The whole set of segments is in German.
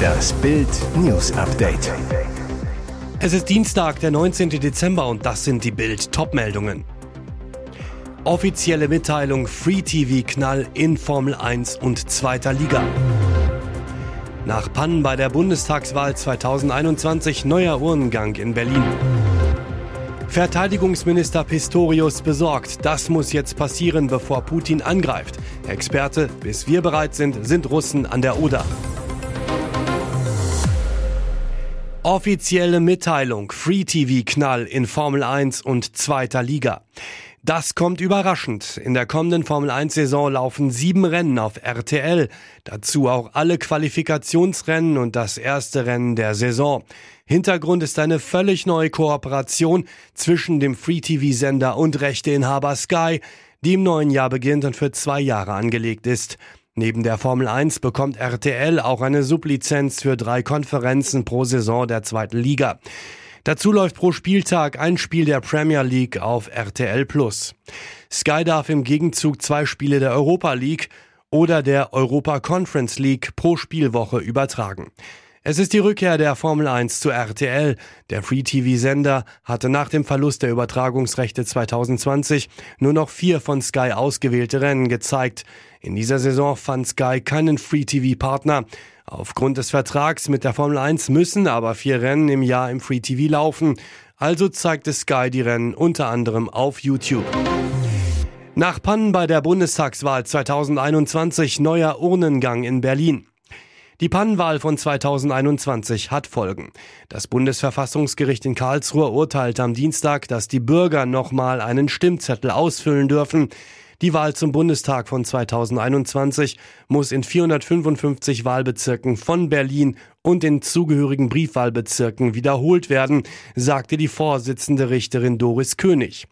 Das Bild News Update. Es ist Dienstag, der 19. Dezember und das sind die Bild Topmeldungen. Offizielle Mitteilung Free TV Knall in Formel 1 und zweiter Liga. Nach Pannen bei der Bundestagswahl 2021 neuer Urnengang in Berlin. Verteidigungsminister Pistorius besorgt, das muss jetzt passieren, bevor Putin angreift. Experte, bis wir bereit sind, sind Russen an der Oder. Offizielle Mitteilung, Free TV Knall in Formel 1 und zweiter Liga. Das kommt überraschend. In der kommenden Formel 1 Saison laufen sieben Rennen auf RTL. Dazu auch alle Qualifikationsrennen und das erste Rennen der Saison. Hintergrund ist eine völlig neue Kooperation zwischen dem Free TV Sender und Rechteinhaber Sky, die im neuen Jahr beginnt und für zwei Jahre angelegt ist. Neben der Formel 1 bekommt RTL auch eine Sublizenz für drei Konferenzen pro Saison der zweiten Liga. Dazu läuft pro Spieltag ein Spiel der Premier League auf RTL Plus. Sky darf im Gegenzug zwei Spiele der Europa League oder der Europa Conference League pro Spielwoche übertragen. Es ist die Rückkehr der Formel 1 zu RTL. Der Free-TV-Sender hatte nach dem Verlust der Übertragungsrechte 2020 nur noch vier von Sky ausgewählte Rennen gezeigt. In dieser Saison fand Sky keinen Free-TV-Partner. Aufgrund des Vertrags mit der Formel 1 müssen aber vier Rennen im Jahr im Free TV laufen. Also zeigte Sky die Rennen unter anderem auf YouTube. Nach Pannen bei der Bundestagswahl 2021 neuer Urnengang in Berlin. Die Pannenwahl von 2021 hat Folgen. Das Bundesverfassungsgericht in Karlsruhe urteilte am Dienstag, dass die Bürger nochmal einen Stimmzettel ausfüllen dürfen. Die Wahl zum Bundestag von 2021 muss in 455 Wahlbezirken von Berlin und den zugehörigen Briefwahlbezirken wiederholt werden, sagte die Vorsitzende Richterin Doris König.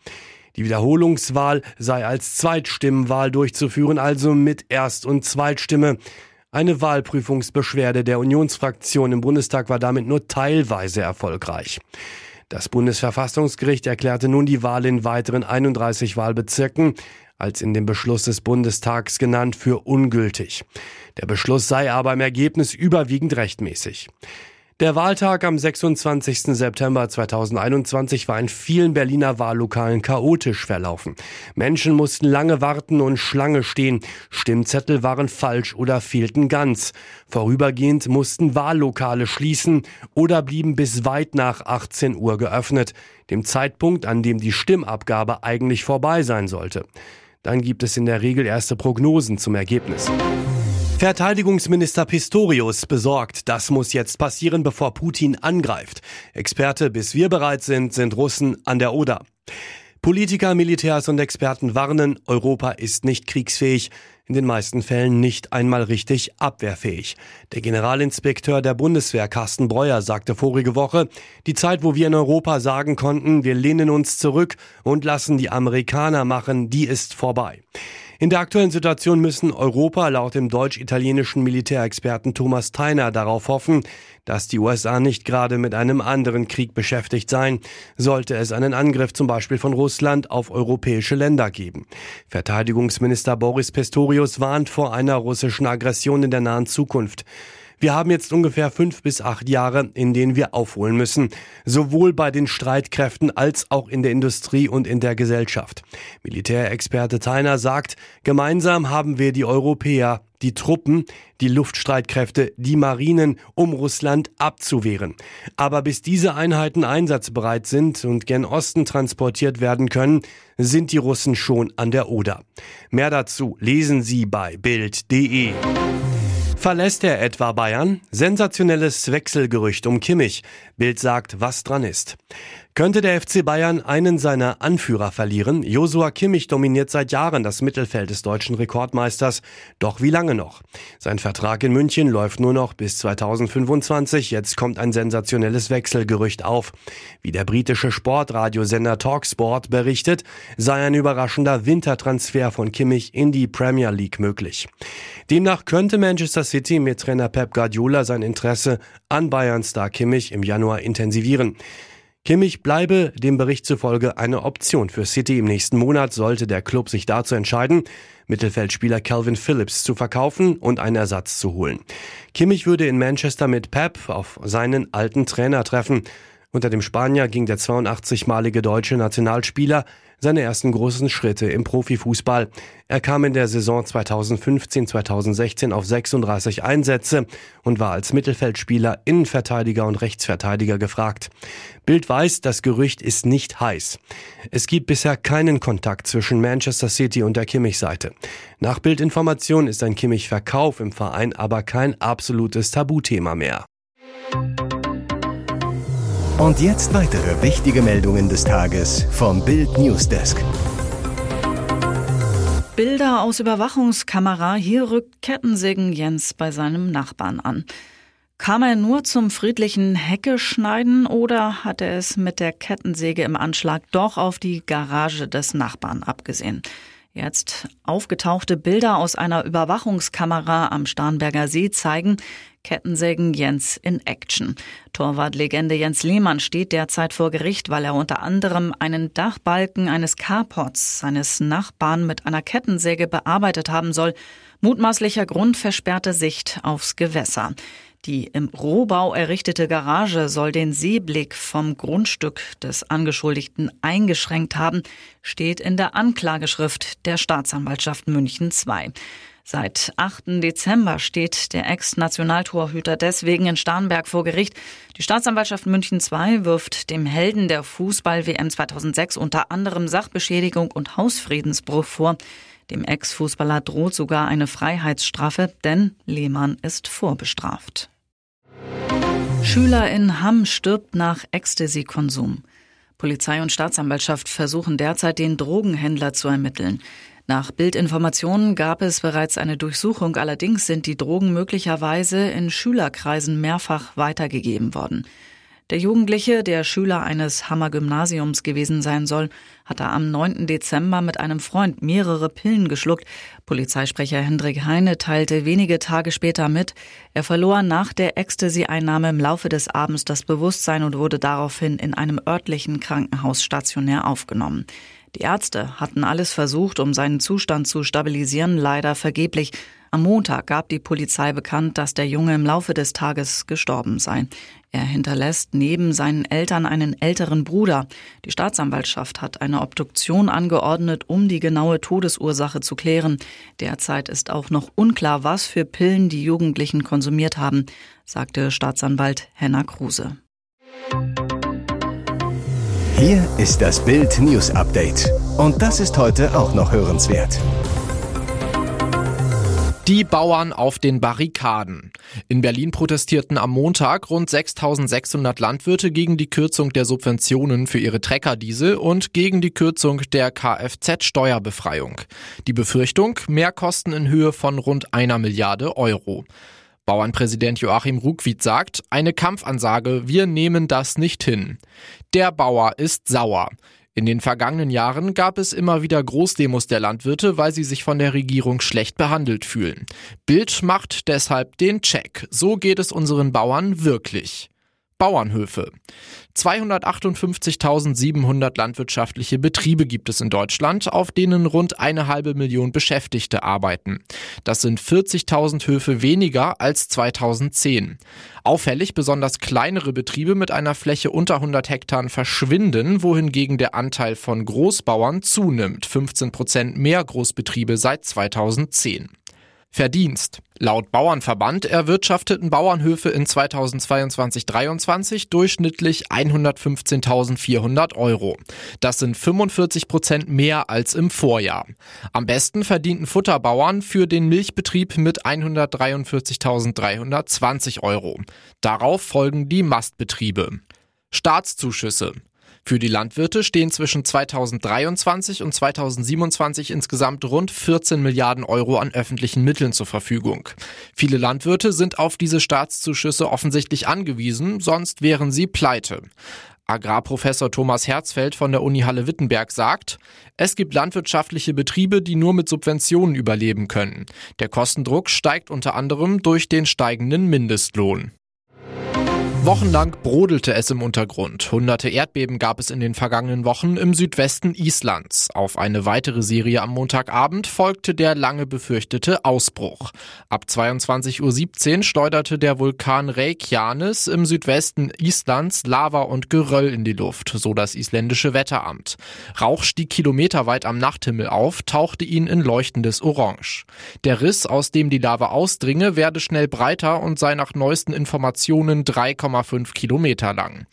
Die Wiederholungswahl sei als Zweitstimmenwahl durchzuführen, also mit Erst- und Zweitstimme. Eine Wahlprüfungsbeschwerde der Unionsfraktion im Bundestag war damit nur teilweise erfolgreich. Das Bundesverfassungsgericht erklärte nun die Wahl in weiteren 31 Wahlbezirken als in dem Beschluss des Bundestags genannt, für ungültig. Der Beschluss sei aber im Ergebnis überwiegend rechtmäßig. Der Wahltag am 26. September 2021 war in vielen Berliner Wahllokalen chaotisch verlaufen. Menschen mussten lange warten und Schlange stehen. Stimmzettel waren falsch oder fehlten ganz. Vorübergehend mussten Wahllokale schließen oder blieben bis weit nach 18 Uhr geöffnet, dem Zeitpunkt, an dem die Stimmabgabe eigentlich vorbei sein sollte. Dann gibt es in der Regel erste Prognosen zum Ergebnis. Verteidigungsminister Pistorius besorgt, das muss jetzt passieren, bevor Putin angreift. Experte, bis wir bereit sind, sind Russen an der Oder. Politiker, Militärs und Experten warnen, Europa ist nicht kriegsfähig, in den meisten Fällen nicht einmal richtig abwehrfähig. Der Generalinspekteur der Bundeswehr Carsten Breuer sagte vorige Woche, die Zeit, wo wir in Europa sagen konnten, wir lehnen uns zurück und lassen die Amerikaner machen, die ist vorbei. In der aktuellen Situation müssen Europa laut dem deutsch-italienischen Militärexperten Thomas Theiner darauf hoffen, dass die USA nicht gerade mit einem anderen Krieg beschäftigt seien, sollte es einen Angriff zum Beispiel von Russland auf europäische Länder geben. Verteidigungsminister Boris Pistorius warnt vor einer russischen Aggression in der nahen Zukunft. Wir haben jetzt ungefähr fünf bis acht Jahre, in denen wir aufholen müssen, sowohl bei den Streitkräften als auch in der Industrie und in der Gesellschaft. Militärexperte Theiner sagt, gemeinsam haben wir die Europäer, die Truppen, die Luftstreitkräfte, die Marinen, um Russland abzuwehren. Aber bis diese Einheiten einsatzbereit sind und gen Osten transportiert werden können, sind die Russen schon an der Oder. Mehr dazu lesen Sie bei Bild.de. Verlässt er etwa Bayern? Sensationelles Wechselgerücht um Kimmich. Bild sagt, was dran ist. Könnte der FC Bayern einen seiner Anführer verlieren? Josua Kimmich dominiert seit Jahren das Mittelfeld des deutschen Rekordmeisters. Doch wie lange noch? Sein Vertrag in München läuft nur noch bis 2025. Jetzt kommt ein sensationelles Wechselgerücht auf. Wie der britische Sportradiosender Talksport berichtet, sei ein überraschender Wintertransfer von Kimmich in die Premier League möglich. Demnach könnte Manchester City mit Trainer Pep Guardiola sein Interesse an Bayern-Star Kimmich im Januar intensivieren. Kimmich bleibe dem Bericht zufolge eine Option für City im nächsten Monat, sollte der Club sich dazu entscheiden. Mittelfeldspieler Calvin Phillips zu verkaufen und einen Ersatz zu holen. Kimmich würde in Manchester mit Pep auf seinen alten Trainer treffen. Unter dem Spanier ging der 82-malige deutsche Nationalspieler seine ersten großen Schritte im Profifußball. Er kam in der Saison 2015-2016 auf 36 Einsätze und war als Mittelfeldspieler, Innenverteidiger und Rechtsverteidiger gefragt. Bild weiß, das Gerücht ist nicht heiß. Es gibt bisher keinen Kontakt zwischen Manchester City und der Kimmich-Seite. Nach Bildinformation ist ein Kimmich-Verkauf im Verein aber kein absolutes Tabuthema mehr. Und jetzt weitere wichtige Meldungen des Tages vom Bild Newsdesk. Bilder aus Überwachungskamera. Hier rückt Kettensägen Jens bei seinem Nachbarn an. Kam er nur zum friedlichen Hecke schneiden oder hat er es mit der Kettensäge im Anschlag doch auf die Garage des Nachbarn abgesehen? Jetzt aufgetauchte Bilder aus einer Überwachungskamera am Starnberger See zeigen, Kettensägen Jens in Action. Torwartlegende Jens Lehmann steht derzeit vor Gericht, weil er unter anderem einen Dachbalken eines Carports seines Nachbarn mit einer Kettensäge bearbeitet haben soll. Mutmaßlicher Grund versperrte Sicht aufs Gewässer. Die im Rohbau errichtete Garage soll den Seeblick vom Grundstück des Angeschuldigten eingeschränkt haben, steht in der Anklageschrift der Staatsanwaltschaft München II. Seit 8. Dezember steht der Ex-Nationaltorhüter deswegen in Starnberg vor Gericht. Die Staatsanwaltschaft München II wirft dem Helden der Fußball-WM 2006 unter anderem Sachbeschädigung und Hausfriedensbruch vor. Dem Ex-Fußballer droht sogar eine Freiheitsstrafe, denn Lehmann ist vorbestraft. Schüler in Hamm stirbt nach Ecstasy-Konsum. Polizei und Staatsanwaltschaft versuchen derzeit den Drogenhändler zu ermitteln. Nach Bildinformationen gab es bereits eine Durchsuchung, allerdings sind die Drogen möglicherweise in Schülerkreisen mehrfach weitergegeben worden. Der Jugendliche, der Schüler eines Hammer Gymnasiums gewesen sein soll, hatte am 9. Dezember mit einem Freund mehrere Pillen geschluckt. Polizeisprecher Hendrik Heine teilte wenige Tage später mit, er verlor nach der Ecstasy-Einnahme im Laufe des Abends das Bewusstsein und wurde daraufhin in einem örtlichen Krankenhaus stationär aufgenommen. Die Ärzte hatten alles versucht, um seinen Zustand zu stabilisieren, leider vergeblich. Am Montag gab die Polizei bekannt, dass der Junge im Laufe des Tages gestorben sei. Er hinterlässt neben seinen Eltern einen älteren Bruder. Die Staatsanwaltschaft hat eine Obduktion angeordnet, um die genaue Todesursache zu klären. Derzeit ist auch noch unklar, was für Pillen die Jugendlichen konsumiert haben, sagte Staatsanwalt Henna Kruse. Hier ist das Bild News Update. Und das ist heute auch noch hörenswert. Die Bauern auf den Barrikaden. In Berlin protestierten am Montag rund 6600 Landwirte gegen die Kürzung der Subventionen für ihre Treckerdiesel und gegen die Kürzung der Kfz-Steuerbefreiung. Die Befürchtung, Mehrkosten in Höhe von rund einer Milliarde Euro. Bauernpräsident Joachim Ruckwied sagt, eine Kampfansage, wir nehmen das nicht hin. Der Bauer ist sauer. In den vergangenen Jahren gab es immer wieder Großdemos der Landwirte, weil sie sich von der Regierung schlecht behandelt fühlen. Bild macht deshalb den Check. So geht es unseren Bauern wirklich. Bauernhöfe. 258.700 landwirtschaftliche Betriebe gibt es in Deutschland, auf denen rund eine halbe Million Beschäftigte arbeiten. Das sind 40.000 Höfe weniger als 2010. Auffällig besonders kleinere Betriebe mit einer Fläche unter 100 Hektar verschwinden, wohingegen der Anteil von Großbauern zunimmt. 15 Prozent mehr Großbetriebe seit 2010. Verdienst. Laut Bauernverband erwirtschafteten Bauernhöfe in 2022-23 durchschnittlich 115.400 Euro. Das sind 45 Prozent mehr als im Vorjahr. Am besten verdienten Futterbauern für den Milchbetrieb mit 143.320 Euro. Darauf folgen die Mastbetriebe. Staatszuschüsse. Für die Landwirte stehen zwischen 2023 und 2027 insgesamt rund 14 Milliarden Euro an öffentlichen Mitteln zur Verfügung. Viele Landwirte sind auf diese Staatszuschüsse offensichtlich angewiesen, sonst wären sie pleite. Agrarprofessor Thomas Herzfeld von der Uni Halle-Wittenberg sagt, es gibt landwirtschaftliche Betriebe, die nur mit Subventionen überleben können. Der Kostendruck steigt unter anderem durch den steigenden Mindestlohn. Wochenlang brodelte es im Untergrund. Hunderte Erdbeben gab es in den vergangenen Wochen im Südwesten Islands. Auf eine weitere Serie am Montagabend folgte der lange befürchtete Ausbruch. Ab 22.17 Uhr schleuderte der Vulkan Reykjanes im Südwesten Islands Lava und Geröll in die Luft, so das isländische Wetteramt. Rauch stieg kilometerweit am Nachthimmel auf, tauchte ihn in leuchtendes Orange. Der Riss, aus dem die Lava ausdringe, werde schnell breiter und sei nach neuesten Informationen 3,5 Kilometer lang.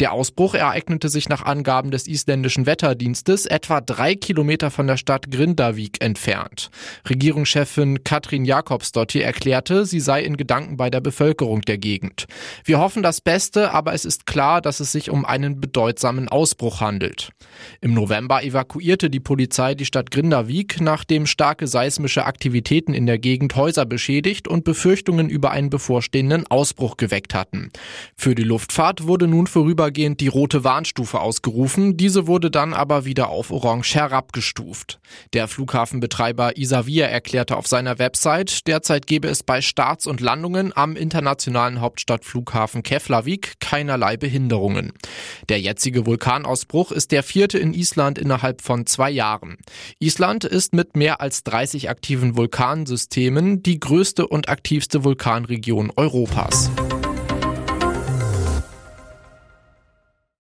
Der Ausbruch ereignete sich nach Angaben des isländischen Wetterdienstes etwa drei Kilometer von der Stadt Grindavik entfernt. Regierungschefin Katrin Jakobsdottir erklärte, sie sei in Gedanken bei der Bevölkerung der Gegend. Wir hoffen das Beste, aber es ist klar, dass es sich um einen bedeutsamen Ausbruch handelt. Im November evakuierte die Polizei die Stadt Grindavik, nachdem starke seismische Aktivitäten in der Gegend Häuser beschädigt und Befürchtungen über einen bevorstehenden Ausbruch geweckt hatten. Für die Luftfahrt wurde nun vorübergehend die rote Warnstufe ausgerufen, diese wurde dann aber wieder auf Orange herabgestuft. Der Flughafenbetreiber Isavia erklärte auf seiner Website, derzeit gebe es bei Starts und Landungen am internationalen Hauptstadtflughafen Keflavik keinerlei Behinderungen. Der jetzige Vulkanausbruch ist der vierte in Island innerhalb von zwei Jahren. Island ist mit mehr als 30 aktiven Vulkansystemen die größte und aktivste Vulkanregion Europas.